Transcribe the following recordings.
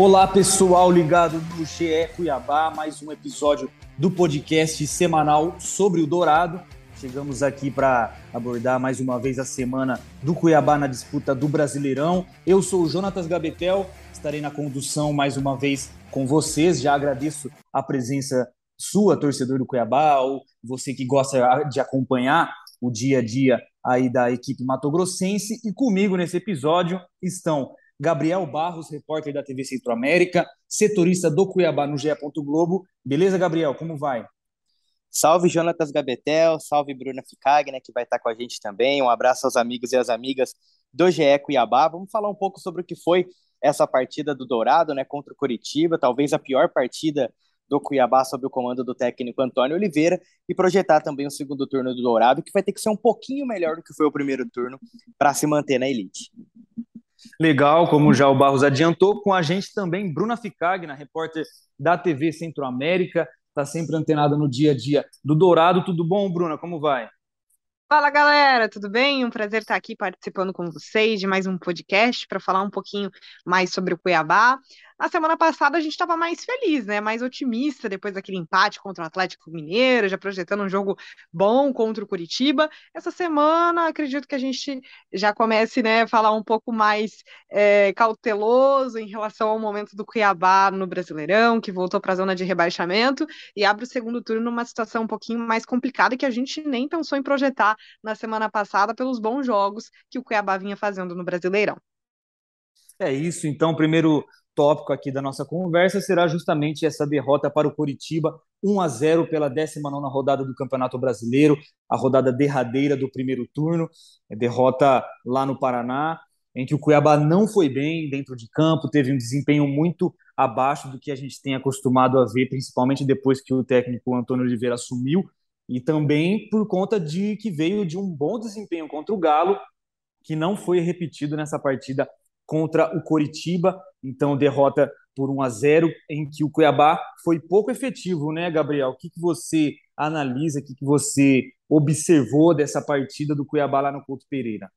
Olá, pessoal ligado no GE Cuiabá, mais um episódio do podcast semanal sobre o Dourado. Chegamos aqui para abordar mais uma vez a semana do Cuiabá na disputa do Brasileirão. Eu sou o Jonatas Gabetel, estarei na condução mais uma vez com vocês. Já agradeço a presença sua, torcedor do Cuiabá, ou você que gosta de acompanhar o dia a dia aí da equipe matogrossense. E comigo nesse episódio estão Gabriel Barros, repórter da TV Centro-América, setorista do Cuiabá no GE. Globo. Beleza, Gabriel? Como vai? Salve Jonatas Gabetel, salve Bruna Ficagna, que vai estar com a gente também. Um abraço aos amigos e às amigas do GE Cuiabá. Vamos falar um pouco sobre o que foi essa partida do Dourado, né, contra o Curitiba, talvez a pior partida do Cuiabá sob o comando do técnico Antônio Oliveira e projetar também o segundo turno do Dourado, que vai ter que ser um pouquinho melhor do que foi o primeiro turno para se manter na elite. Legal, como já o Barros adiantou, com a gente também Bruna Ficagna, repórter da TV Centro-América, está sempre antenada no dia a dia do Dourado. Tudo bom, Bruna? Como vai? Fala galera, tudo bem? Um prazer estar aqui participando com vocês de mais um podcast para falar um pouquinho mais sobre o Cuiabá. Na semana passada a gente estava mais feliz, né? Mais otimista depois daquele empate contra o Atlético Mineiro, já projetando um jogo bom contra o Curitiba. Essa semana acredito que a gente já comece, né, a falar um pouco mais é, cauteloso em relação ao momento do Cuiabá no Brasileirão, que voltou para a zona de rebaixamento e abre o segundo turno numa situação um pouquinho mais complicada que a gente nem pensou em projetar na semana passada pelos bons jogos que o Cuiabá vinha fazendo no Brasileirão. É isso, então, primeiro tópico aqui da nossa conversa será justamente essa derrota para o Coritiba, 1 a 0 pela 19 rodada do Campeonato Brasileiro, a rodada derradeira do primeiro turno, é derrota lá no Paraná, em que o Cuiabá não foi bem dentro de campo, teve um desempenho muito abaixo do que a gente tem acostumado a ver, principalmente depois que o técnico Antônio Oliveira assumiu, e também por conta de que veio de um bom desempenho contra o Galo, que não foi repetido nessa partida contra o Coritiba, então derrota por 1 a 0 em que o Cuiabá foi pouco efetivo, né, Gabriel? O que, que você analisa, o que, que você observou dessa partida do Cuiabá lá no Couto Pereira?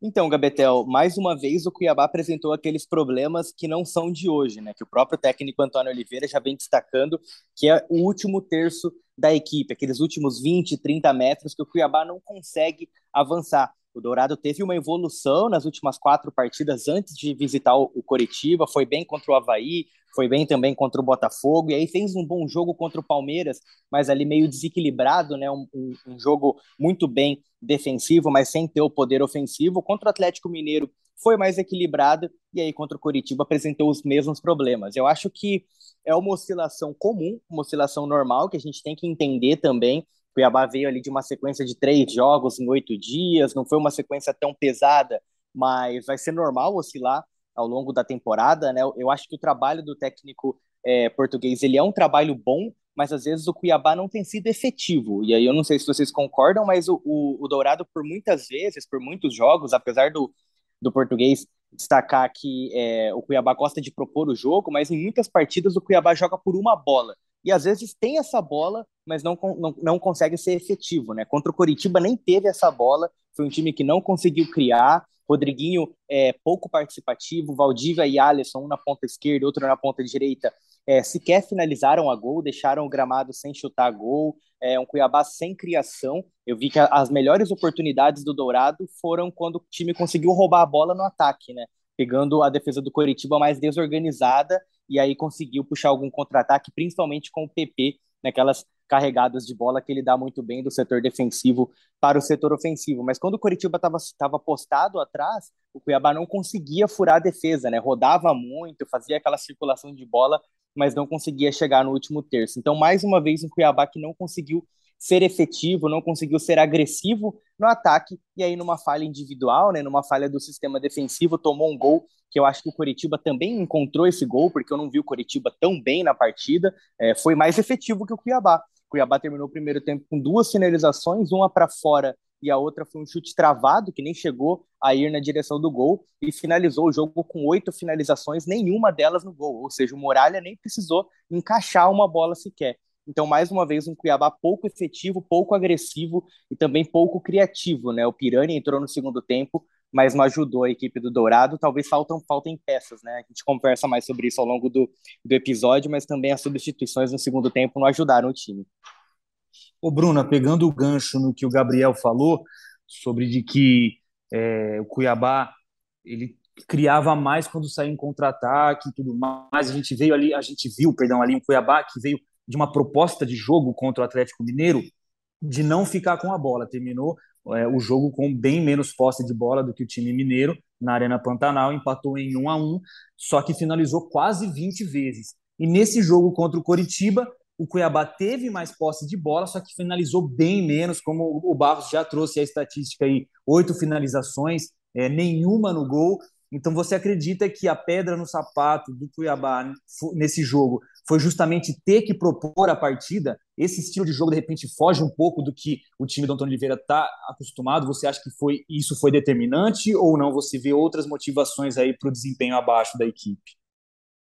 Então, Gabetel, mais uma vez o Cuiabá apresentou aqueles problemas que não são de hoje, né? Que o próprio técnico Antônio Oliveira já vem destacando, que é o último terço da equipe, aqueles últimos 20, 30 metros que o Cuiabá não consegue avançar. O Dourado teve uma evolução nas últimas quatro partidas antes de visitar o Coritiba, foi bem contra o Havaí, foi bem também contra o Botafogo, e aí fez um bom jogo contra o Palmeiras, mas ali meio desequilibrado, né? Um, um, um jogo muito bem defensivo, mas sem ter o poder ofensivo. Contra o Atlético Mineiro foi mais equilibrado, e aí contra o Coritiba apresentou os mesmos problemas. Eu acho que é uma oscilação comum, uma oscilação normal, que a gente tem que entender também Cuiabá veio ali de uma sequência de três jogos em oito dias, não foi uma sequência tão pesada, mas vai ser normal oscilar ao longo da temporada, né? Eu acho que o trabalho do técnico é, português ele é um trabalho bom, mas às vezes o Cuiabá não tem sido efetivo. E aí eu não sei se vocês concordam, mas o, o, o Dourado, por muitas vezes, por muitos jogos, apesar do, do português destacar que é, o Cuiabá gosta de propor o jogo, mas em muitas partidas o Cuiabá joga por uma bola e às vezes tem essa bola, mas não, não, não consegue ser efetivo, né? Contra o Coritiba nem teve essa bola, foi um time que não conseguiu criar. Rodriguinho é pouco participativo, Valdívia e Alisson, um na ponta esquerda, outro na ponta direita, é, sequer finalizaram a gol, deixaram o gramado sem chutar gol, é, um Cuiabá sem criação. Eu vi que as melhores oportunidades do Dourado foram quando o time conseguiu roubar a bola no ataque, né? Pegando a defesa do Coritiba mais desorganizada e aí conseguiu puxar algum contra-ataque, principalmente com o PP, naquelas carregadas de bola que ele dá muito bem do setor defensivo para o setor ofensivo. Mas quando o Curitiba estava postado atrás, o Cuiabá não conseguia furar a defesa, né? Rodava muito, fazia aquela circulação de bola, mas não conseguia chegar no último terço. Então, mais uma vez, um Cuiabá que não conseguiu ser efetivo, não conseguiu ser agressivo no ataque, e aí numa falha individual, né, numa falha do sistema defensivo, tomou um gol que eu acho que o Coritiba também encontrou esse gol, porque eu não vi o Coritiba tão bem na partida, é, foi mais efetivo que o Cuiabá. O Cuiabá terminou o primeiro tempo com duas finalizações, uma para fora e a outra foi um chute travado, que nem chegou a ir na direção do gol, e finalizou o jogo com oito finalizações, nenhuma delas no gol. Ou seja, o Muralha nem precisou encaixar uma bola sequer. Então, mais uma vez, um Cuiabá pouco efetivo, pouco agressivo e também pouco criativo, né? O Pirani entrou no segundo tempo, mas não ajudou a equipe do Dourado. Talvez faltam, faltem peças, né? A gente conversa mais sobre isso ao longo do, do episódio, mas também as substituições no segundo tempo não ajudaram o time. Ô, Bruna, pegando o gancho no que o Gabriel falou, sobre de que é, o Cuiabá ele criava mais quando saía em contra-ataque e tudo mais. A gente veio ali, a gente viu, perdão, ali em Cuiabá, que veio de uma proposta de jogo contra o Atlético Mineiro de não ficar com a bola. Terminou é, o jogo com bem menos posse de bola do que o time mineiro na Arena Pantanal, empatou em 1 a 1 só que finalizou quase 20 vezes. E nesse jogo contra o Coritiba, o Cuiabá teve mais posse de bola, só que finalizou bem menos, como o Barros já trouxe a estatística aí, oito finalizações, é, nenhuma no gol. Então você acredita que a pedra no sapato do Cuiabá nesse jogo foi justamente ter que propor a partida? Esse estilo de jogo de repente foge um pouco do que o time do Antônio Oliveira está acostumado. Você acha que foi isso foi determinante ou não? Você vê outras motivações aí para o desempenho abaixo da equipe?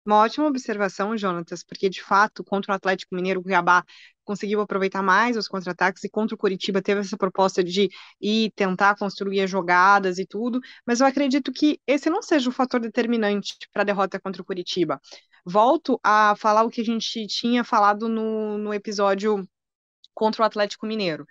Uma ótima observação, Jonatas, porque de fato, contra o Atlético Mineiro, o Cuiabá conseguiu aproveitar mais os contra-ataques e contra o Curitiba teve essa proposta de ir tentar construir as jogadas e tudo, mas eu acredito que esse não seja o fator determinante para a derrota contra o Curitiba. Volto a falar o que a gente tinha falado no, no episódio contra o Atlético Mineiro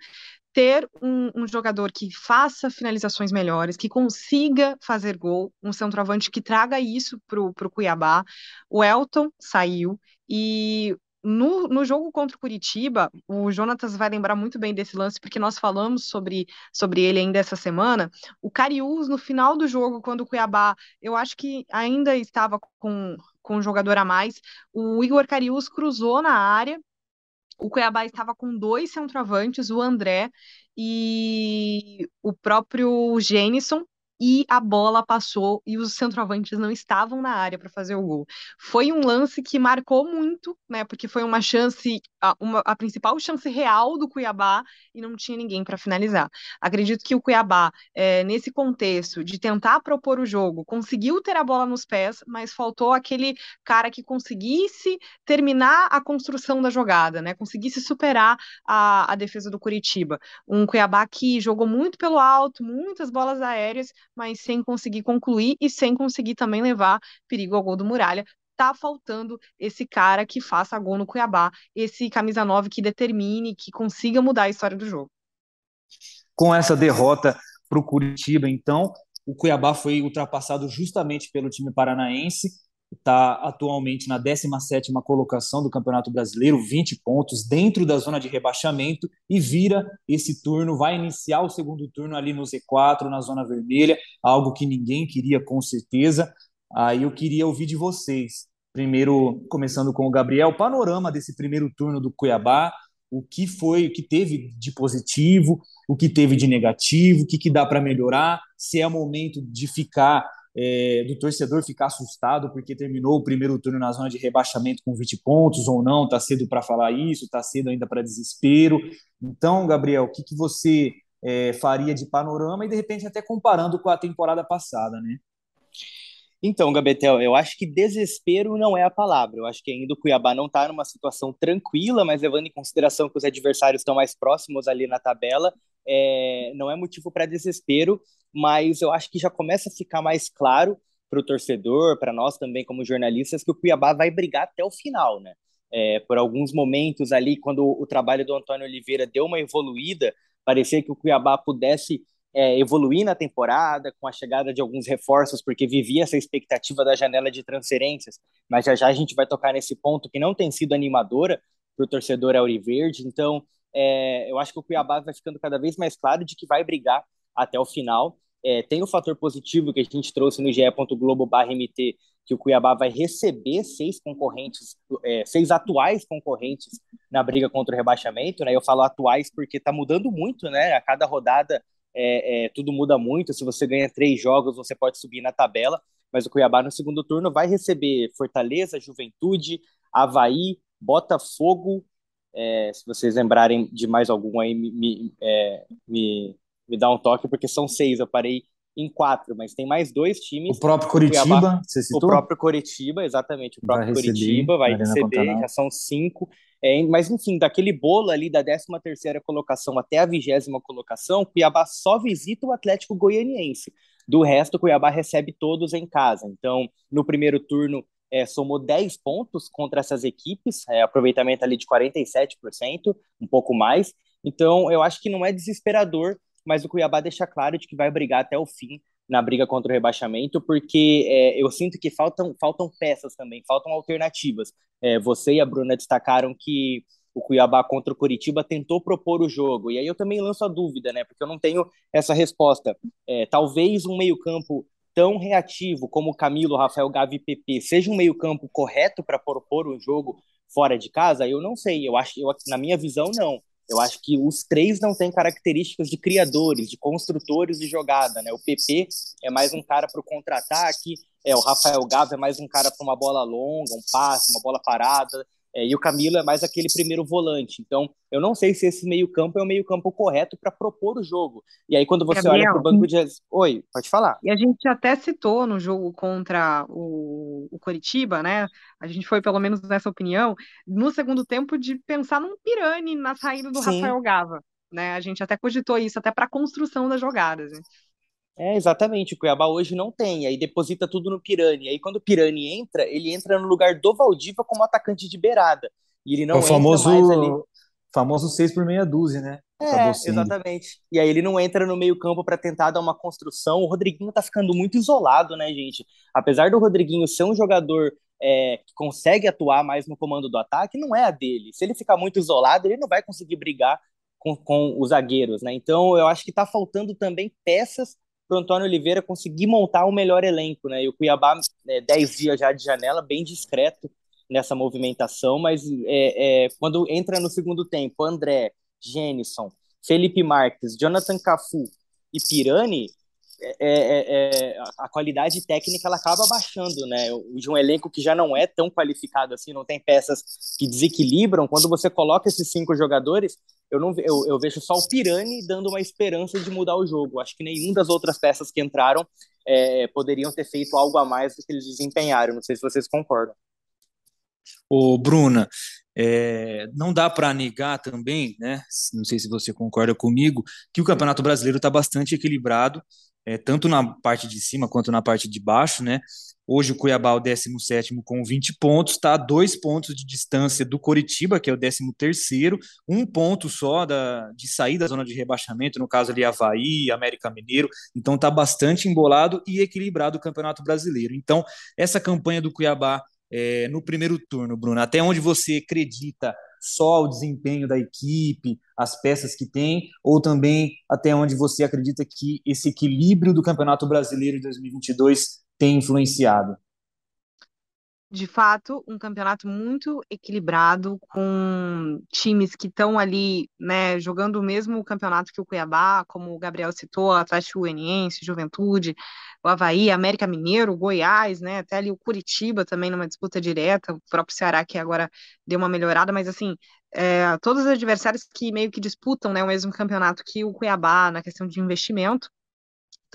ter um, um, jogador que faça finalizações melhores, que consiga fazer gol, um centroavante que traga isso para o Cuiabá. O Elton saiu e no, no jogo contra o Curitiba, o Jonatas vai lembrar muito bem desse lance, porque nós falamos sobre, sobre ele ainda essa semana. O Cariús, no final do jogo, quando o Cuiabá, eu acho que ainda estava com, com um jogador a mais, o Igor Cariús cruzou na área. O Cuiabá estava com dois centroavantes, o André e o próprio Gênison, e a bola passou e os centroavantes não estavam na área para fazer o gol. Foi um lance que marcou muito, né? Porque foi uma chance, a, uma, a principal chance real do Cuiabá e não tinha ninguém para finalizar. Acredito que o Cuiabá, é, nesse contexto de tentar propor o jogo, conseguiu ter a bola nos pés, mas faltou aquele cara que conseguisse terminar a construção da jogada, né? Conseguisse superar a, a defesa do Curitiba. Um Cuiabá que jogou muito pelo alto, muitas bolas aéreas, mas sem conseguir concluir e sem conseguir também levar perigo ao gol do Muralha. Tá faltando esse cara que faça gol no Cuiabá, esse camisa 9 que determine, que consiga mudar a história do jogo. Com essa derrota para o Curitiba, então, o Cuiabá foi ultrapassado justamente pelo time paranaense está atualmente na 17ª colocação do Campeonato Brasileiro, 20 pontos dentro da zona de rebaixamento e vira esse turno, vai iniciar o segundo turno ali no Z4, na zona vermelha, algo que ninguém queria com certeza. Aí eu queria ouvir de vocês. Primeiro, começando com o Gabriel, panorama desse primeiro turno do Cuiabá, o que foi, o que teve de positivo, o que teve de negativo, o que, que dá para melhorar, se é o momento de ficar é, do torcedor ficar assustado porque terminou o primeiro turno na zona de rebaixamento com 20 pontos ou não, está cedo para falar isso, está cedo ainda para desespero. Então, Gabriel, o que, que você é, faria de panorama e de repente até comparando com a temporada passada, né? Então, Gabetel, eu acho que desespero não é a palavra. Eu acho que ainda o Cuiabá não está numa situação tranquila, mas levando em consideração que os adversários estão mais próximos ali na tabela, é, não é motivo para desespero, mas eu acho que já começa a ficar mais claro para o torcedor, para nós também como jornalistas, que o Cuiabá vai brigar até o final, né? É, por alguns momentos ali, quando o trabalho do Antônio Oliveira deu uma evoluída, parecia que o Cuiabá pudesse é, evoluir na temporada, com a chegada de alguns reforços, porque vivia essa expectativa da janela de transferências, mas já já a gente vai tocar nesse ponto que não tem sido animadora para o torcedor Auriverde, então é, eu acho que o Cuiabá vai ficando cada vez mais claro de que vai brigar até o final. É, tem o fator positivo que a gente trouxe no ge.globo.mt, que o Cuiabá vai receber seis concorrentes, é, seis atuais concorrentes na briga contra o rebaixamento. Né? Eu falo atuais porque está mudando muito, né? A cada rodada é, é, tudo muda muito. Se você ganha três jogos, você pode subir na tabela. Mas o Cuiabá no segundo turno vai receber Fortaleza, Juventude, Havaí, Botafogo. É, se vocês lembrarem de mais algum aí, me, me, é, me me dar um toque, porque são seis, eu parei em quatro, mas tem mais dois times. O próprio Curitiba, Cuiabá, você citou? O próprio Curitiba, exatamente, o próprio vai Curitiba vai receber, já são cinco. É, mas, enfim, daquele bolo ali da 13 terceira colocação até a vigésima colocação, Cuiabá só visita o Atlético Goianiense. Do resto, Cuiabá recebe todos em casa. Então, no primeiro turno, é, somou 10 pontos contra essas equipes, é, aproveitamento ali de 47%, um pouco mais. Então, eu acho que não é desesperador, mas o Cuiabá deixa claro de que vai brigar até o fim na briga contra o rebaixamento, porque é, eu sinto que faltam, faltam peças também, faltam alternativas. É, você e a Bruna destacaram que o Cuiabá contra o Curitiba tentou propor o jogo, e aí eu também lanço a dúvida, né, porque eu não tenho essa resposta. É, talvez um meio-campo tão reativo como Camilo, Rafael Gavi e PP seja um meio-campo correto para propor um jogo fora de casa? Eu não sei, eu acho, eu, na minha visão, não. Eu acho que os três não têm características de criadores, de construtores de jogada, né? O PP é mais um cara para o contra-ataque, é, o Rafael Gava é mais um cara para uma bola longa, um passe, uma bola parada. É, e o Camilo é mais aquele primeiro volante. Então, eu não sei se esse meio-campo é o meio-campo correto para propor o jogo. E aí, quando você Gabriel, olha para o banco de. Oi, pode falar. E a gente até citou no jogo contra o, o Coritiba, né? A gente foi, pelo menos nessa opinião, no segundo tempo, de pensar num Pirani na saída do Sim. Rafael Gava. Né? A gente até cogitou isso, até para a construção das jogadas. Né? É, exatamente. O Cuiabá hoje não tem. Aí deposita tudo no Pirani. Aí quando o Pirani entra, ele entra no lugar do Valdívia como atacante de beirada. E ele não é o famoso, ali... famoso 6 por meia dúzia, né? É, exatamente. E aí ele não entra no meio-campo para tentar dar uma construção. O Rodriguinho tá ficando muito isolado, né, gente? Apesar do Rodriguinho ser um jogador é, que consegue atuar mais no comando do ataque, não é a dele. Se ele ficar muito isolado, ele não vai conseguir brigar com, com os zagueiros, né? Então eu acho que tá faltando também peças para o Antônio Oliveira conseguir montar um melhor elenco, né? E o Cuiabá, é, 10 dias já de janela, bem discreto nessa movimentação, mas é, é, quando entra no segundo tempo, André, Jenison, Felipe Marques, Jonathan Cafu e Pirani, é, é, é, a qualidade técnica ela acaba baixando, né? De um elenco que já não é tão qualificado assim, não tem peças que desequilibram. Quando você coloca esses cinco jogadores, eu não eu, eu vejo só o Pirani dando uma esperança de mudar o jogo. Acho que nenhuma das outras peças que entraram é, poderiam ter feito algo a mais do que eles desempenharam. Não sei se vocês concordam. Ô, Bruna, é, não dá para negar também, né? Não sei se você concorda comigo, que o Campeonato Brasileiro está bastante equilibrado, é, tanto na parte de cima quanto na parte de baixo, né? Hoje o Cuiabá é o 17 com 20 pontos, está a dois pontos de distância do Coritiba, que é o 13, um ponto só da, de sair da zona de rebaixamento, no caso ali Havaí, América Mineiro. Então está bastante embolado e equilibrado o Campeonato Brasileiro. Então, essa campanha do Cuiabá é, no primeiro turno, Bruno, até onde você acredita só o desempenho da equipe, as peças que tem, ou também até onde você acredita que esse equilíbrio do Campeonato Brasileiro de 2022 tem influenciado? De fato, um campeonato muito equilibrado, com times que estão ali, né, jogando o mesmo campeonato que o Cuiabá, como o Gabriel citou, Atlético Goianiense, Juventude, o Havaí, América Mineiro, Goiás, né, até ali o Curitiba também numa disputa direta, o próprio Ceará que agora deu uma melhorada, mas assim, é, todos os adversários que meio que disputam, né, o mesmo campeonato que o Cuiabá na questão de investimento,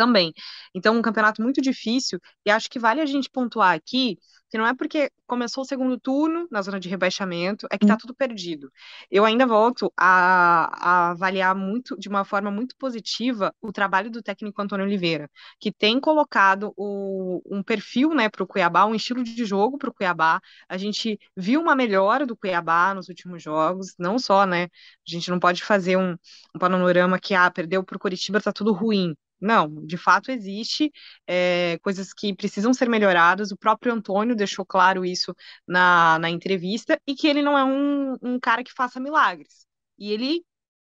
também. Então, um campeonato muito difícil, e acho que vale a gente pontuar aqui que não é porque começou o segundo turno na zona de rebaixamento, é que tá hum. tudo perdido. Eu ainda volto a, a, avaliar muito, de uma forma muito positiva, o trabalho do técnico Antônio Oliveira, que tem colocado o, um perfil né, para o Cuiabá, um estilo de jogo para o Cuiabá. A gente viu uma melhora do Cuiabá nos últimos jogos, não só, né? A gente não pode fazer um, um panorama que ah, perdeu para o Curitiba, tá tudo ruim. Não, de fato existe é, coisas que precisam ser melhoradas. O próprio Antônio deixou claro isso na, na entrevista e que ele não é um, um cara que faça milagres. E ele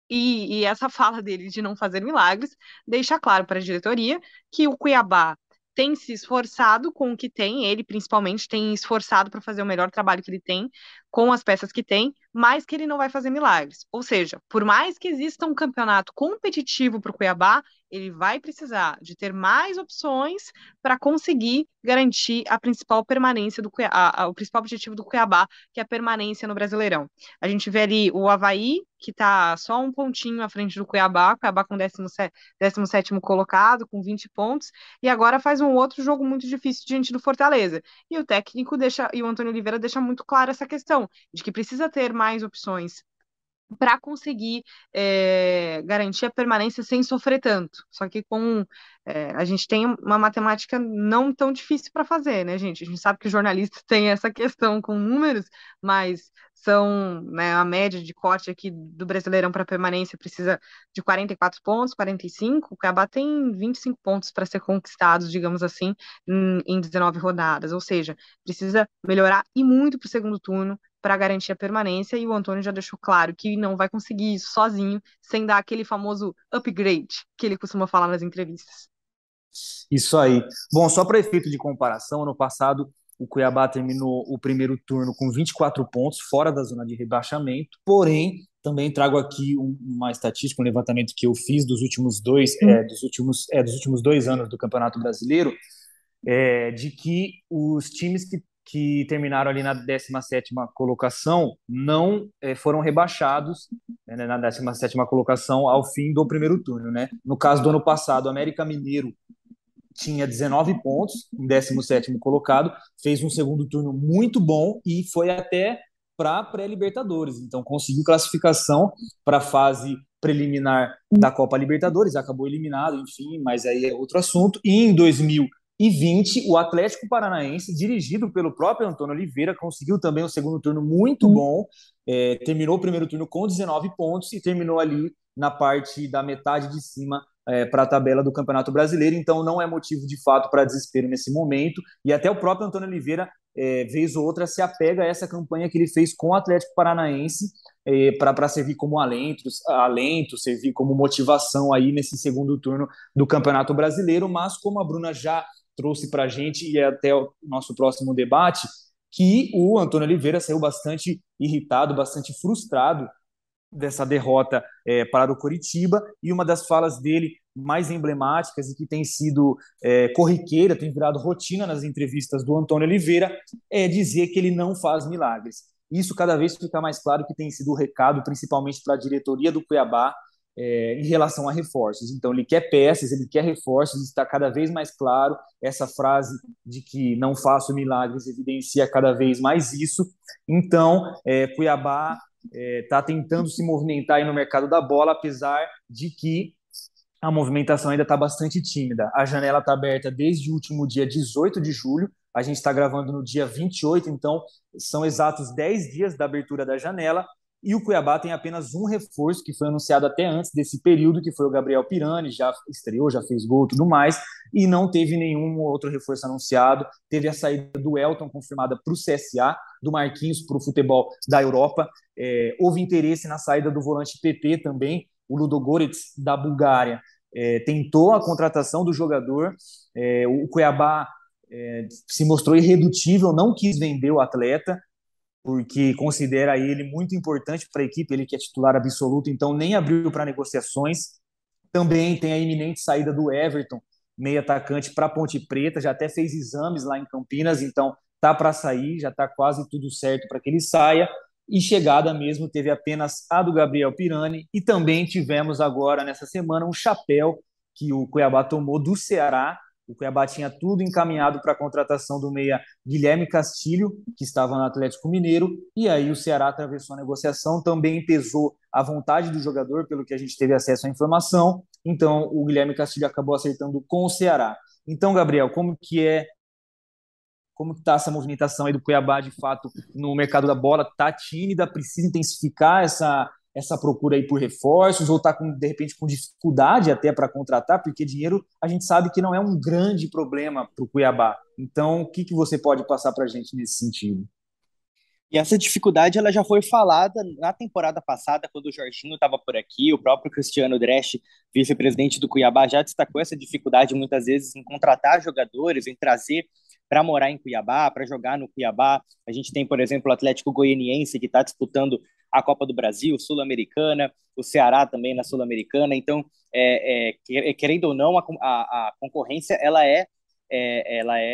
e, e, essa fala dele de não fazer milagres deixa claro para a diretoria que o Cuiabá tem se esforçado com o que tem, ele principalmente tem esforçado para fazer o melhor trabalho que ele tem com as peças que tem, mais que ele não vai fazer milagres. Ou seja, por mais que exista um campeonato competitivo para o Cuiabá, ele vai precisar de ter mais opções para conseguir garantir a principal permanência do Cuiabá, o principal objetivo do Cuiabá, que é a permanência no Brasileirão. A gente vê ali o Havaí, que está só um pontinho à frente do Cuiabá, Cuiabá com 17, 17 colocado, com 20 pontos, e agora faz um outro jogo muito difícil diante do Fortaleza. E o técnico deixa, e o Antônio Oliveira deixa muito clara essa questão, de que precisa ter mais opções para conseguir é, garantir a permanência sem sofrer tanto. Só que com é, a gente tem uma matemática não tão difícil para fazer, né, gente? A gente sabe que o jornalista tem essa questão com números, mas são né, a média de corte aqui do Brasileirão para permanência precisa de 44 pontos, 45. O Cuiabá tem 25 pontos para ser conquistados, digamos assim, em, em 19 rodadas. Ou seja, precisa melhorar e muito para o segundo turno para garantir a permanência, e o Antônio já deixou claro que não vai conseguir isso sozinho, sem dar aquele famoso upgrade que ele costuma falar nas entrevistas. Isso aí. Bom, só para efeito de comparação, ano passado o Cuiabá terminou o primeiro turno com 24 pontos, fora da zona de rebaixamento, porém, também trago aqui uma estatística, um levantamento que eu fiz dos últimos dois, é, dos últimos, é, dos últimos dois anos do Campeonato Brasileiro, é, de que os times que que terminaram ali na 17ª colocação não é, foram rebaixados né, na 17ª colocação ao fim do primeiro turno. Né? No caso do ano passado, o América Mineiro tinha 19 pontos, em 17º colocado, fez um segundo turno muito bom e foi até para pré-Libertadores. Então conseguiu classificação para a fase preliminar da Copa Libertadores, acabou eliminado, enfim, mas aí é outro assunto. E em 2000 e 20, o Atlético Paranaense, dirigido pelo próprio Antônio Oliveira, conseguiu também um segundo turno muito bom. É, terminou o primeiro turno com 19 pontos e terminou ali na parte da metade de cima é, para a tabela do Campeonato Brasileiro. Então, não é motivo de fato para desespero nesse momento. E até o próprio Antônio Oliveira, é, vez ou outra, se apega a essa campanha que ele fez com o Atlético Paranaense é, para servir como alento, alento, servir como motivação aí nesse segundo turno do Campeonato Brasileiro. Mas, como a Bruna já trouxe para a gente e até o nosso próximo debate, que o Antônio Oliveira saiu bastante irritado, bastante frustrado dessa derrota é, para o Coritiba e uma das falas dele mais emblemáticas e que tem sido é, corriqueira, tem virado rotina nas entrevistas do Antônio Oliveira, é dizer que ele não faz milagres. Isso cada vez fica mais claro que tem sido o recado, principalmente para a diretoria do Cuiabá, é, em relação a reforços. Então, ele quer peças, ele quer reforços, está cada vez mais claro. Essa frase de que não faço milagres evidencia cada vez mais isso. Então, é, Cuiabá está é, tentando se movimentar no mercado da bola, apesar de que a movimentação ainda está bastante tímida. A janela está aberta desde o último dia 18 de julho. A gente está gravando no dia 28, então são exatos 10 dias da abertura da janela e o Cuiabá tem apenas um reforço que foi anunciado até antes desse período, que foi o Gabriel Pirani, já estreou, já fez gol tudo mais, e não teve nenhum outro reforço anunciado. Teve a saída do Elton confirmada para o CSA, do Marquinhos para o futebol da Europa. É, houve interesse na saída do volante PP também, o Ludogorets da Bulgária. É, tentou a contratação do jogador, é, o Cuiabá é, se mostrou irredutível, não quis vender o atleta, porque considera ele muito importante para a equipe, ele que é titular absoluto, então nem abriu para negociações. Também tem a iminente saída do Everton, meio atacante para Ponte Preta, já até fez exames lá em Campinas, então tá para sair, já está quase tudo certo para que ele saia. E chegada mesmo teve apenas a do Gabriel Pirani e também tivemos agora nessa semana um chapéu que o Cuiabá tomou do Ceará, o Cuiabá tinha tudo encaminhado para a contratação do meia Guilherme Castilho, que estava no Atlético Mineiro, e aí o Ceará atravessou a negociação, também pesou a vontade do jogador, pelo que a gente teve acesso à informação, então o Guilherme Castilho acabou acertando com o Ceará. Então, Gabriel, como que é como está essa movimentação aí do Cuiabá, de fato, no mercado da bola? Está tímida, precisa intensificar essa, essa procura aí por reforços ou está de repente com dificuldade até para contratar, porque dinheiro a gente sabe que não é um grande problema para o Cuiabá. Então, o que, que você pode passar para a gente nesse sentido? E essa dificuldade ela já foi falada na temporada passada, quando o Jorginho estava por aqui, o próprio Cristiano Dresch, vice-presidente do Cuiabá, já destacou essa dificuldade muitas vezes em contratar jogadores, em trazer para morar em Cuiabá, para jogar no Cuiabá. A gente tem, por exemplo, o Atlético Goianiense, que está disputando a Copa do Brasil, Sul-Americana, o Ceará também na Sul-Americana. Então, é, é, querendo ou não, a, a, a concorrência ela é, é ela é,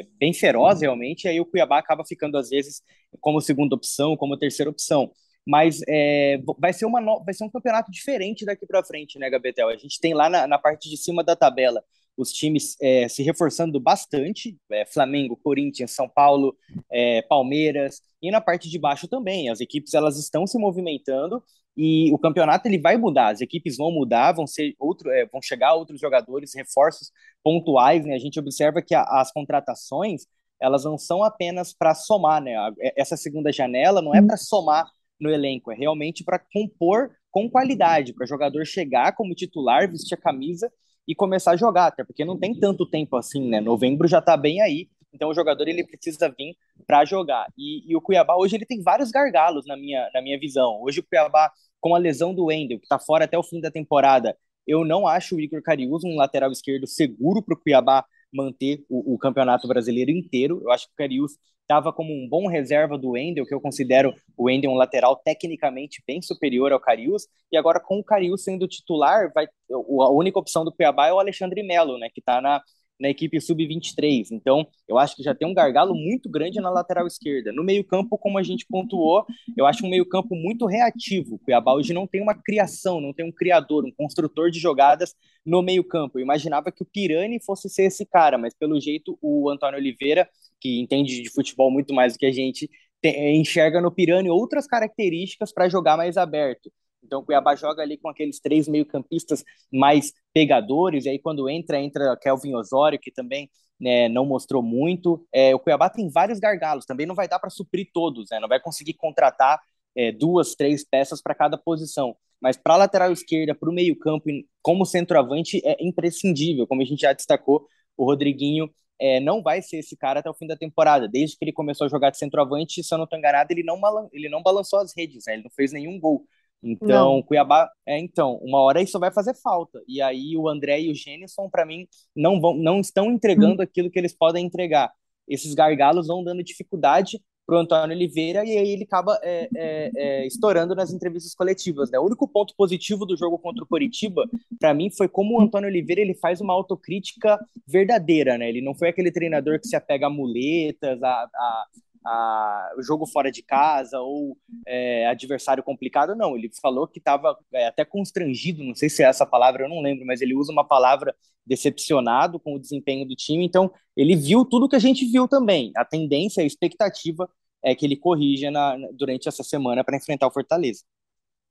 é, bem feroz realmente. E aí o Cuiabá acaba ficando às vezes como segunda opção, como terceira opção. Mas é, vai ser uma vai ser um campeonato diferente daqui para frente, né, Gabetel? A gente tem lá na, na parte de cima da tabela os times é, se reforçando bastante, é, Flamengo, Corinthians, São Paulo, é, Palmeiras, e na parte de baixo também, as equipes elas estão se movimentando e o campeonato ele vai mudar, as equipes vão mudar, vão ser outro, é, vão chegar outros jogadores, reforços pontuais, né? A gente observa que a, as contratações elas não são apenas para somar, né? É, essa segunda janela não é para somar no elenco, é realmente para compor com qualidade, para jogador chegar como titular, vestir a camisa e começar a jogar, até porque não tem tanto tempo assim, né? Novembro já tá bem aí, então o jogador ele precisa vir para jogar. E, e, o Cuiabá hoje ele tem vários gargalos na minha, na minha visão. Hoje o Cuiabá, com a lesão do Wendel, que está fora até o fim da temporada, eu não acho o Igor Cariús um lateral esquerdo seguro para o Cuiabá manter o, o, campeonato brasileiro inteiro. Eu acho que o Cariús estava como um bom reserva do Wendel, que eu considero o Wendel um lateral tecnicamente bem superior ao Cariús, e agora com o Cariús sendo titular, vai, a única opção do Cuiabá é o Alexandre Melo, né, que está na, na equipe sub-23. Então, eu acho que já tem um gargalo muito grande na lateral esquerda. No meio-campo, como a gente pontuou, eu acho um meio-campo muito reativo. O Cuiabá hoje não tem uma criação, não tem um criador, um construtor de jogadas no meio-campo. Eu imaginava que o Pirani fosse ser esse cara, mas pelo jeito o Antônio Oliveira, que entende de futebol muito mais do que a gente, enxerga no Pirani outras características para jogar mais aberto. Então o Cuiabá joga ali com aqueles três meio-campistas mais pegadores, e aí quando entra, entra Kelvin Osório, que também né, não mostrou muito. É, o Cuiabá tem vários gargalos, também não vai dar para suprir todos, né, não vai conseguir contratar é, duas, três peças para cada posição. Mas para a lateral esquerda, para o meio-campo, como centroavante, é imprescindível, como a gente já destacou, o Rodriguinho é, não vai ser esse cara até o fim da temporada. Desde que ele começou a jogar de centroavante, se eu não estou enganado, ele não, ele não balançou as redes, né? ele não fez nenhum gol. Então, não. Cuiabá, é, então, uma hora isso vai fazer falta. E aí o André e o Gênison, para mim, não vão, não estão entregando hum. aquilo que eles podem entregar. Esses gargalos vão dando dificuldade para o Antônio Oliveira e aí ele acaba é, é, é, estourando nas entrevistas coletivas. Né? O único ponto positivo do jogo contra o Coritiba, para mim, foi como o Antônio Oliveira ele faz uma autocrítica verdadeira. Né? Ele não foi aquele treinador que se apega a muletas, a, a a, jogo fora de casa ou é, adversário complicado, não. Ele falou que estava é, até constrangido, não sei se é essa palavra, eu não lembro, mas ele usa uma palavra decepcionado com o desempenho do time. Então, ele viu tudo que a gente viu também. A tendência, a expectativa é que ele corrija na, durante essa semana para enfrentar o Fortaleza.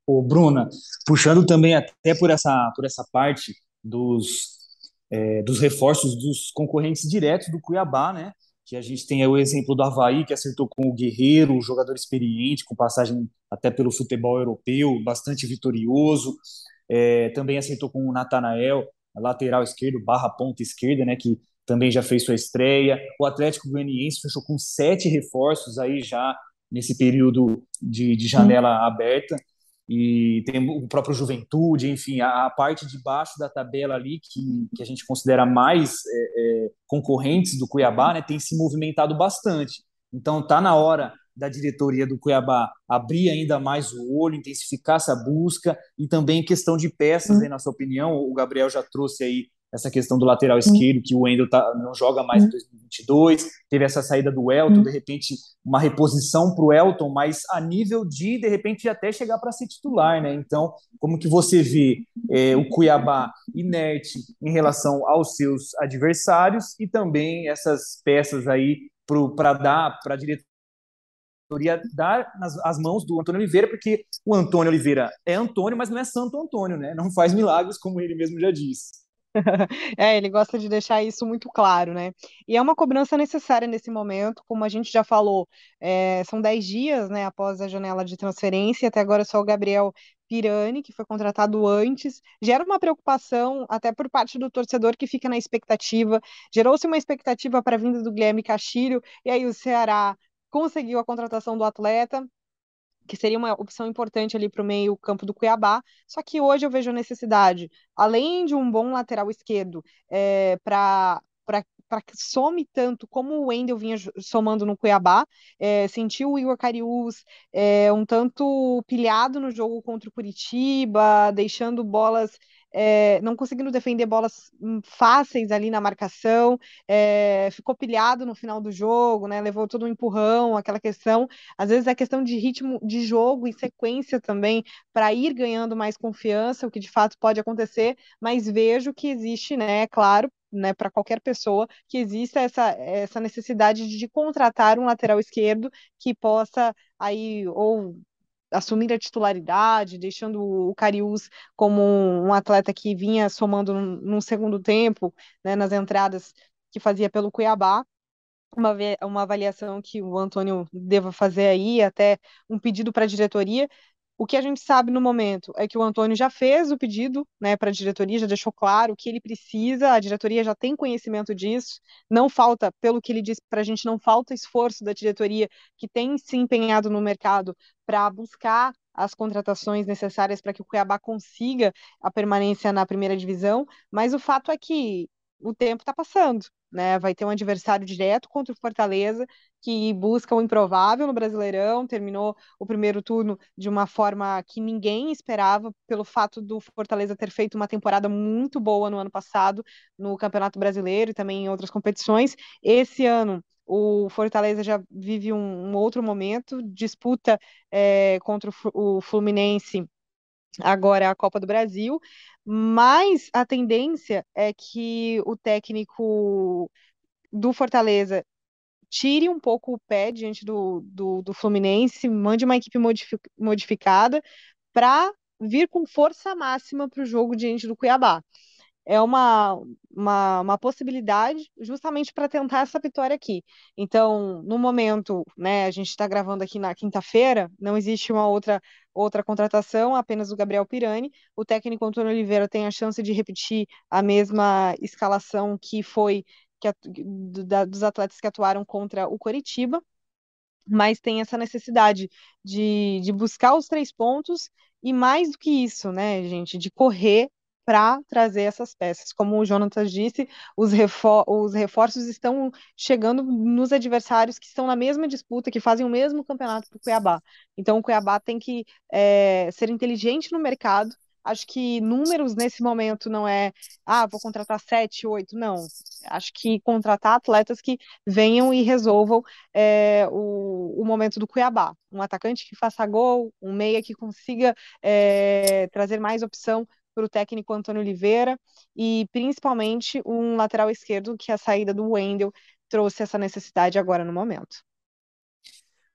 O Bruna, puxando também até por essa, por essa parte dos, é, dos reforços dos concorrentes diretos do Cuiabá, né? que a gente tem o exemplo do Havaí, que acertou com o Guerreiro, um jogador experiente, com passagem até pelo futebol europeu, bastante vitorioso. É, também acertou com o Natanael, lateral esquerdo, barra ponta esquerda, né, que também já fez sua estreia. O Atlético Goianiense fechou com sete reforços aí já nesse período de, de janela aberta e tem o próprio Juventude, enfim, a, a, parte de baixo da tabela ali, que, que a gente considera mais é, é, concorrentes do Cuiabá, né, tem se movimentado bastante. Então, tá na hora da diretoria do Cuiabá abrir ainda mais o olho, intensificar essa busca e também questão de peças, aí, na sua opinião, o Gabriel já trouxe aí essa questão do lateral esquerdo, que o Wendel tá, não joga mais em 2022, hum. teve essa saída do Elton, hum. de repente uma reposição para o Elton, mas a nível de, de repente, até chegar para ser titular, né? Então, como que você vê é, o Cuiabá inerte em relação aos seus adversários e também essas peças aí para dar para a diretoria dar nas as mãos do Antônio Oliveira, porque o Antônio Oliveira é Antônio, mas não é Santo Antônio, né? Não faz milagres, como ele mesmo já disse. É, ele gosta de deixar isso muito claro, né? E é uma cobrança necessária nesse momento, como a gente já falou, é, são 10 dias, né, após a janela de transferência, até agora só o Gabriel Pirani, que foi contratado antes, gera uma preocupação até por parte do torcedor que fica na expectativa, gerou-se uma expectativa para a vinda do Guilherme Castilho, e aí o Ceará conseguiu a contratação do atleta, que seria uma opção importante ali para o meio campo do Cuiabá. Só que hoje eu vejo a necessidade, além de um bom lateral esquerdo, é, para para que some tanto como o Wendel vinha somando no Cuiabá. É, sentiu o Igor Cariús é, um tanto pilhado no jogo contra o Curitiba, deixando bolas é, não conseguindo defender bolas hum, fáceis ali na marcação, é, ficou pilhado no final do jogo, né? Levou todo um empurrão, aquela questão. Às vezes é questão de ritmo de jogo e sequência também para ir ganhando mais confiança, o que de fato pode acontecer, mas vejo que existe, né? Claro, né, para qualquer pessoa que exista essa, essa necessidade de contratar um lateral esquerdo que possa aí ou assumir a titularidade, deixando o Cariús como um atleta que vinha somando num, segundo tempo, né, nas entradas que fazia pelo Cuiabá. Uma, uma avaliação que o Antônio deva fazer aí, até um pedido para a diretoria, o que a gente sabe no momento é que o Antônio já fez o pedido né, para a diretoria, já deixou claro que ele precisa, a diretoria já tem conhecimento disso, não falta, pelo que ele disse para a gente, não falta esforço da diretoria que tem se empenhado no mercado para buscar as contratações necessárias para que o Cuiabá consiga a permanência na primeira divisão, mas o fato é que o tempo está passando né? Vai ter um adversário direto contra o Fortaleza, que busca o improvável no Brasileirão, terminou o primeiro turno de uma forma que ninguém esperava, pelo fato do Fortaleza ter feito uma temporada muito boa no ano passado no Campeonato Brasileiro e também em outras competições. Esse ano o Fortaleza já vive um, um outro momento, disputa é, contra o Fluminense agora a Copa do Brasil, mas a tendência é que o técnico do Fortaleza tire um pouco o pé diante do, do, do Fluminense, mande uma equipe modificada para vir com força máxima para o jogo diante do Cuiabá é uma, uma, uma possibilidade justamente para tentar essa vitória aqui. Então, no momento, né, a gente está gravando aqui na quinta-feira, não existe uma outra outra contratação, apenas o Gabriel Pirani. O técnico Antônio Oliveira tem a chance de repetir a mesma escalação que foi que, da, dos atletas que atuaram contra o Coritiba, mas tem essa necessidade de, de buscar os três pontos e mais do que isso, né, gente, de correr para trazer essas peças. Como o Jonatas disse, os, refor os reforços estão chegando nos adversários que estão na mesma disputa, que fazem o mesmo campeonato para o Cuiabá. Então, o Cuiabá tem que é, ser inteligente no mercado. Acho que números nesse momento não é, ah, vou contratar sete, oito, não. Acho que contratar atletas que venham e resolvam é, o, o momento do Cuiabá. Um atacante que faça gol, um meia que consiga é, trazer mais opção para o técnico Antônio Oliveira e principalmente um lateral esquerdo que a saída do Wendel trouxe essa necessidade agora no momento.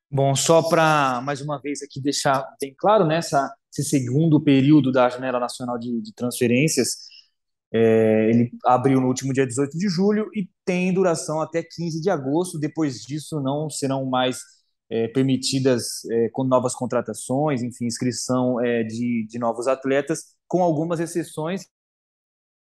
Bom, só para mais uma vez aqui deixar bem claro, né, esse segundo período da janela nacional de, de transferências, é, ele abriu no último dia 18 de julho e tem duração até 15 de agosto. Depois disso, não serão mais é, permitidas é, com novas contratações, enfim, inscrição é, de, de novos atletas, com algumas exceções,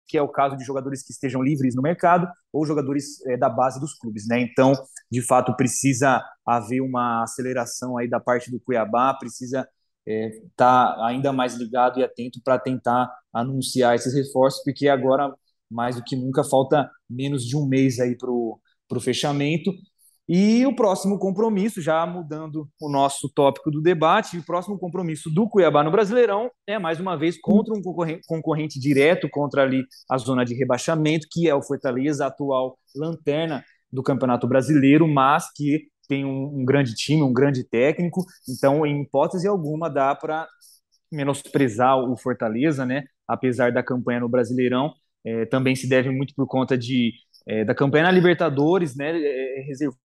que é o caso de jogadores que estejam livres no mercado ou jogadores é, da base dos clubes, né? Então, de fato, precisa haver uma aceleração aí da parte do Cuiabá, precisa estar é, tá ainda mais ligado e atento para tentar anunciar esses reforços, porque agora mais do que nunca falta menos de um mês aí para o fechamento e o próximo compromisso, já mudando o nosso tópico do debate, o próximo compromisso do Cuiabá no Brasileirão é mais uma vez contra um concorrente, concorrente direto contra ali a zona de rebaixamento, que é o Fortaleza, atual lanterna do Campeonato Brasileiro, mas que tem um, um grande time, um grande técnico. Então, em hipótese alguma, dá para menosprezar o Fortaleza, né? Apesar da campanha no Brasileirão, é, também se deve muito por conta de é, da campanha na Libertadores, né? É, reservou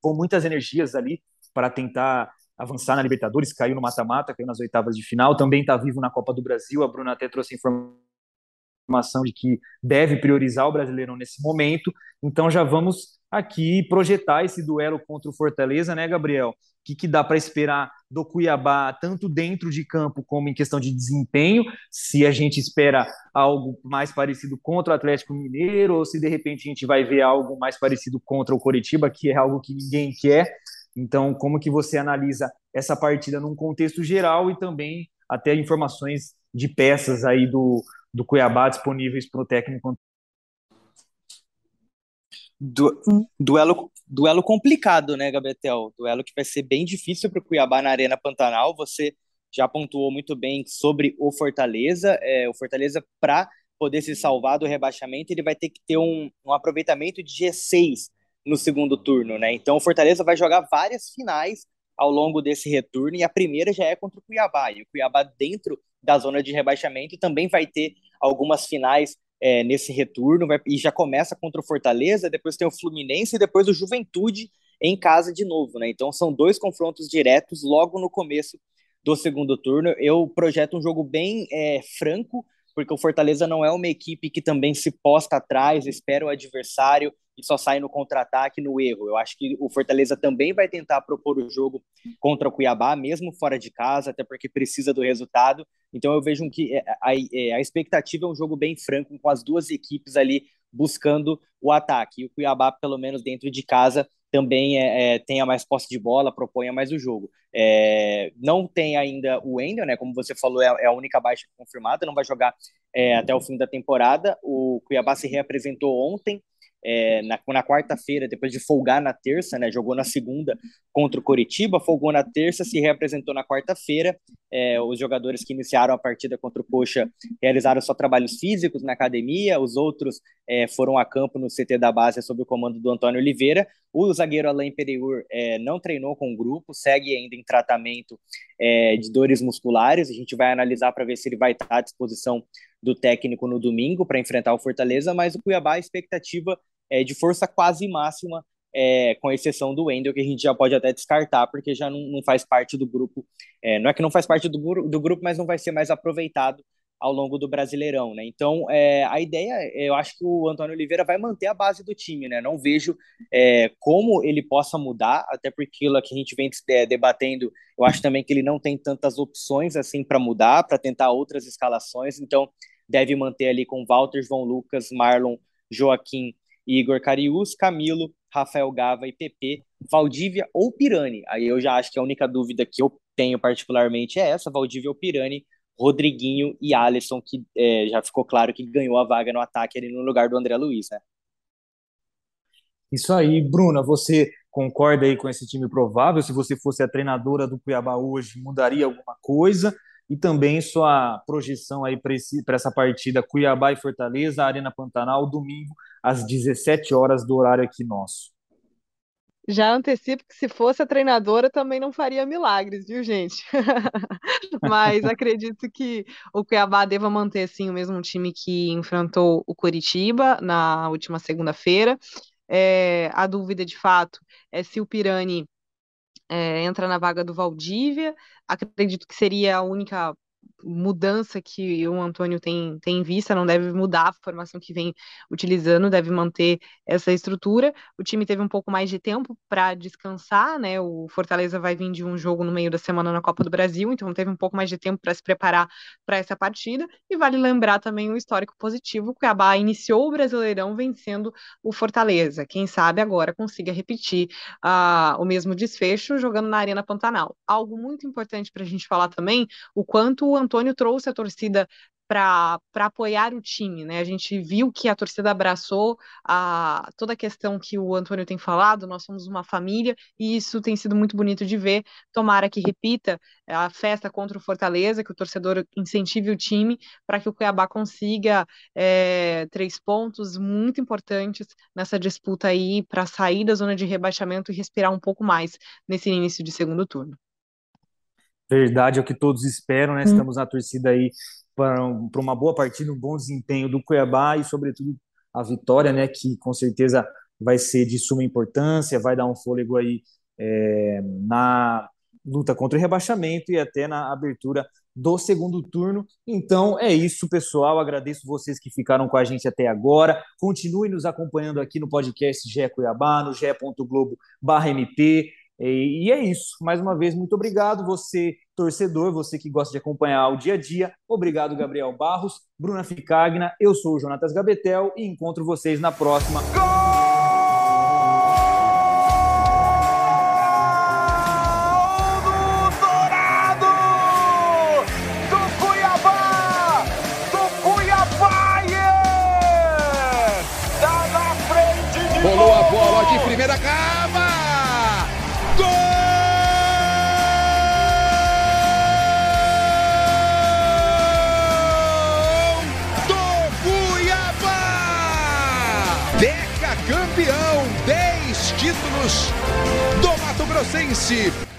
com muitas energias ali para tentar avançar na Libertadores, caiu no mata-mata, caiu nas oitavas de final, também está vivo na Copa do Brasil. A Bruna até trouxe informação de que deve priorizar o Brasileirão nesse momento. Então já vamos aqui projetar esse duelo contra o Fortaleza, né, Gabriel? O que, que dá para esperar do Cuiabá, tanto dentro de campo como em questão de desempenho? Se a gente espera algo mais parecido contra o Atlético Mineiro, ou se de repente a gente vai ver algo mais parecido contra o Coritiba, que é algo que ninguém quer. Então, como que você analisa essa partida num contexto geral e também até informações de peças aí do, do Cuiabá disponíveis para o técnico Du duelo, duelo complicado, né, Gabetel? Duelo que vai ser bem difícil para o Cuiabá na Arena Pantanal. Você já pontuou muito bem sobre o Fortaleza. É, o Fortaleza, para poder se salvar do rebaixamento, ele vai ter que ter um, um aproveitamento de G6 no segundo turno, né? Então o Fortaleza vai jogar várias finais ao longo desse retorno e a primeira já é contra o Cuiabá. E o Cuiabá, dentro da zona de rebaixamento, também vai ter algumas finais é, nesse retorno vai, e já começa contra o Fortaleza, depois tem o Fluminense e depois o Juventude em casa de novo, né? Então são dois confrontos diretos logo no começo do segundo turno. Eu projeto um jogo bem é, franco, porque o Fortaleza não é uma equipe que também se posta atrás, espera o adversário e só sai no contra-ataque, no erro. Eu acho que o Fortaleza também vai tentar propor o jogo contra o Cuiabá, mesmo fora de casa, até porque precisa do resultado. Então eu vejo que é, a, é, a expectativa é um jogo bem franco, com as duas equipes ali buscando o ataque. E o Cuiabá, pelo menos dentro de casa, também é, é, tenha mais posse de bola, proponha mais o jogo. É, não tem ainda o Wendel, né? Como você falou, é, é a única baixa confirmada, não vai jogar é, até o fim da temporada. O Cuiabá se reapresentou ontem, é, na, na quarta-feira, depois de folgar na terça, né, jogou na segunda contra o Coritiba, folgou na terça, se reapresentou na quarta-feira. É, os jogadores que iniciaram a partida contra o Coxa realizaram só trabalhos físicos na academia, os outros é, foram a campo no CT da base sob o comando do Antônio Oliveira. O zagueiro Alain Pereur é, não treinou com o grupo, segue ainda em tratamento é, de dores musculares. A gente vai analisar para ver se ele vai estar à disposição do técnico no domingo para enfrentar o Fortaleza, mas o Cuiabá, a expectativa é de força quase máxima, é, com exceção do Wendel, que a gente já pode até descartar, porque já não, não faz parte do grupo. É, não é que não faz parte do, do grupo, mas não vai ser mais aproveitado ao longo do Brasileirão, né? Então, é, a ideia, eu acho que o Antônio Oliveira vai manter a base do time, né? Não vejo é, como ele possa mudar, até porque aquilo que a gente vem é, debatendo, eu acho também que ele não tem tantas opções assim para mudar, para tentar outras escalações, então deve manter ali com Walter, João Lucas, Marlon, Joaquim, Igor Carius, Camilo, Rafael Gava e PP, Valdívia ou Pirani. Aí eu já acho que a única dúvida que eu tenho particularmente é essa, Valdívia ou Pirani, Rodriguinho e Alisson, que é, já ficou claro que ganhou a vaga no ataque ali no lugar do André Luiz, né? Isso aí, Bruna, você concorda aí com esse time provável? Se você fosse a treinadora do Cuiabá hoje, mudaria alguma coisa? E também sua projeção aí para essa partida Cuiabá e Fortaleza, Arena Pantanal, domingo, às 17 horas do horário aqui nosso. Já antecipo que se fosse a treinadora também não faria milagres, viu, gente? Mas acredito que o Cuiabá deva manter assim o mesmo time que enfrentou o Coritiba na última segunda-feira. É, a dúvida de fato é se o Pirani é, entra na vaga do Valdívia. Acredito que seria a única mudança que o Antônio tem, tem em vista, não deve mudar a formação que vem utilizando, deve manter essa estrutura. O time teve um pouco mais de tempo para descansar, né? O Fortaleza vai vir de um jogo no meio da semana na Copa do Brasil, então teve um pouco mais de tempo para se preparar para essa partida. E vale lembrar também o histórico positivo: o Cuiabá iniciou o Brasileirão vencendo o Fortaleza. Quem sabe agora consiga repetir uh, o mesmo desfecho jogando na Arena Pantanal. Algo muito importante para a gente falar também, o quanto o Antônio trouxe a torcida para apoiar o time, né? A gente viu que a torcida abraçou a, toda a questão que o Antônio tem falado, nós somos uma família, e isso tem sido muito bonito de ver. Tomara que repita a festa contra o Fortaleza, que o torcedor incentive o time para que o Cuiabá consiga é, três pontos muito importantes nessa disputa aí para sair da zona de rebaixamento e respirar um pouco mais nesse início de segundo turno. Verdade, é o que todos esperam, né? Hum. Estamos na torcida aí para, para uma boa partida, um bom desempenho do Cuiabá e, sobretudo, a vitória, né? Que com certeza vai ser de suma importância, vai dar um fôlego aí é, na luta contra o rebaixamento e até na abertura do segundo turno. Então é isso, pessoal. Agradeço vocês que ficaram com a gente até agora. Continue nos acompanhando aqui no podcast GE Cuiabá, no ge.globo/mp. E, é isso. Mais uma vez, muito obrigado, você, torcedor, você que gosta de acompanhar o dia a dia. Obrigado, Gabriel Barros, Bruna Ficagna. Eu sou o Jonatas Gabetel e encontro vocês na próxima. Gol! Rolou a Bola de primeira cava! Grossense.